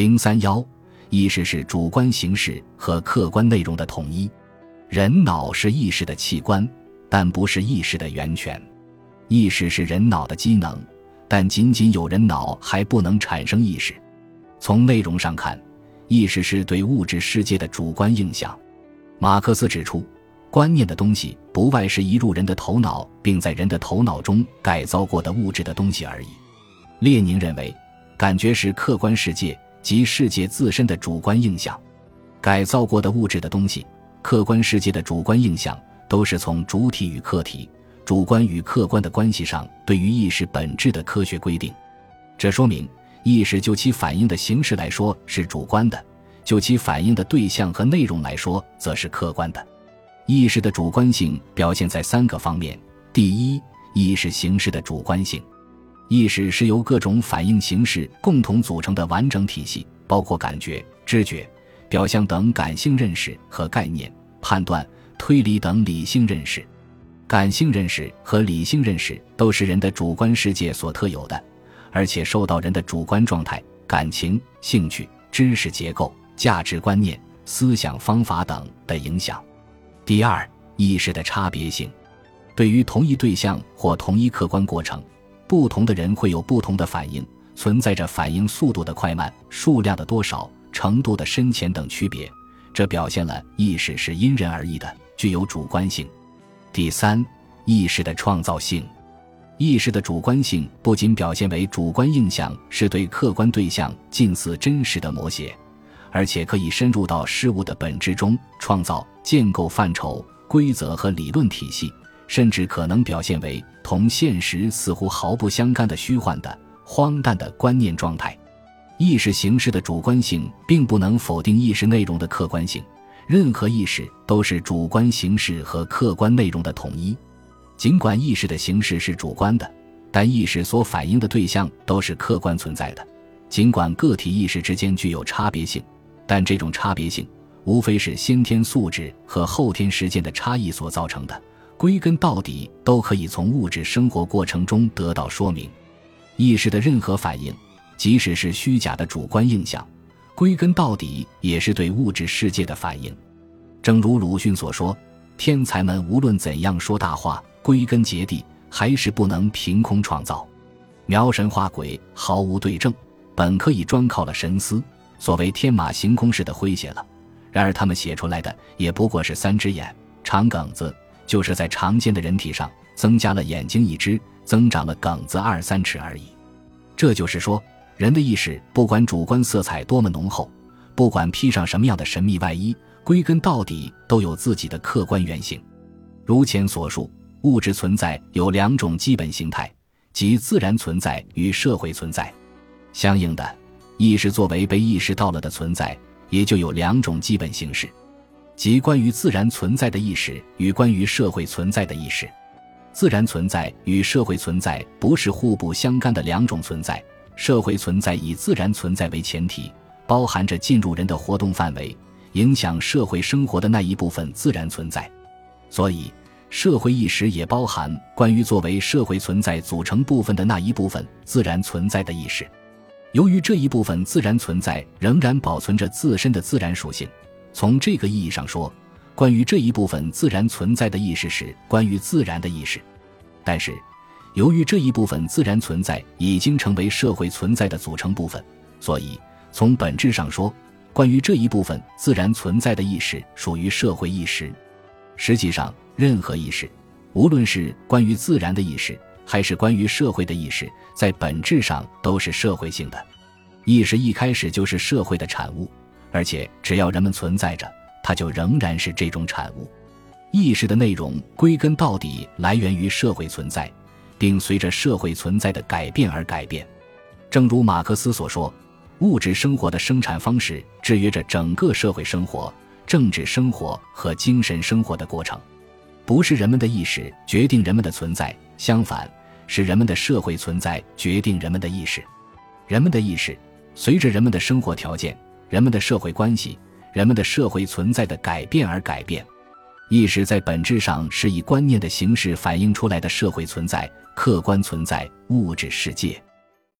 零三幺，意识是主观形式和客观内容的统一。人脑是意识的器官，但不是意识的源泉。意识是人脑的机能，但仅仅有人脑还不能产生意识。从内容上看，意识是对物质世界的主观印象。马克思指出，观念的东西不外是移入人的头脑，并在人的头脑中改造过的物质的东西而已。列宁认为，感觉是客观世界。及世界自身的主观印象，改造过的物质的东西，客观世界的主观印象，都是从主体与客体、主观与客观的关系上对于意识本质的科学规定。这说明，意识就其反应的形式来说是主观的，就其反应的对象和内容来说则是客观的。意识的主观性表现在三个方面：第一，意识形式的主观性。意识是由各种反应形式共同组成的完整体系，包括感觉、知觉、表象等感性认识和概念、判断、推理等理性认识。感性认识和理性认识都是人的主观世界所特有的，而且受到人的主观状态、感情、兴趣、知识结构、价值观念、思想方法等的影响。第二，意识的差别性，对于同一对象或同一客观过程。不同的人会有不同的反应，存在着反应速度的快慢、数量的多少、程度的深浅等区别。这表现了意识是因人而异的，具有主观性。第三，意识的创造性。意识的主观性不仅表现为主观印象是对客观对象近似真实的摹写，而且可以深入到事物的本质中，创造建构范畴、规则和理论体系。甚至可能表现为同现实似乎毫不相干的虚幻的、荒诞的观念状态。意识形式的主观性并不能否定意识内容的客观性。任何意识都是主观形式和客观内容的统一。尽管意识的形式是主观的，但意识所反映的对象都是客观存在的。尽管个体意识之间具有差别性，但这种差别性无非是先天素质和后天实践的差异所造成的。归根到底，都可以从物质生活过程中得到说明。意识的任何反应，即使是虚假的主观印象，归根到底也是对物质世界的反应。正如鲁迅所说：“天才们无论怎样说大话，归根结底还是不能凭空创造，描神画鬼，毫无对证，本可以专靠了神思，所谓天马行空似的诙谐了。然而他们写出来的也不过是三只眼，长梗子。”就是在常见的人体上增加了眼睛一只，增长了梗子二三尺而已。这就是说，人的意识不管主观色彩多么浓厚，不管披上什么样的神秘外衣，归根到底都有自己的客观原型。如前所述，物质存在有两种基本形态，即自然存在与社会存在。相应的，意识作为被意识到了的存在，也就有两种基本形式。即关于自然存在的意识与关于社会存在的意识，自然存在与社会存在不是互不相干的两种存在。社会存在以自然存在为前提，包含着进入人的活动范围、影响社会生活的那一部分自然存在。所以，社会意识也包含关于作为社会存在组成部分的那一部分自然存在的意识。由于这一部分自然存在仍然保存着自身的自然属性。从这个意义上说，关于这一部分自然存在的意识是关于自然的意识。但是，由于这一部分自然存在已经成为社会存在的组成部分，所以从本质上说，关于这一部分自然存在的意识属于社会意识。实际上，任何意识，无论是关于自然的意识，还是关于社会的意识，在本质上都是社会性的。意识一开始就是社会的产物。而且，只要人们存在着，它就仍然是这种产物。意识的内容归根到底来源于社会存在，并随着社会存在的改变而改变。正如马克思所说：“物质生活的生产方式制约着整个社会生活、政治生活和精神生活的过程。不是人们的意识决定人们的存在，相反，是人们的社会存在决定人们的意识。人们的意识随着人们的生活条件。”人们的社会关系、人们的社会存在的改变而改变，意识在本质上是以观念的形式反映出来的社会存在、客观存在、物质世界。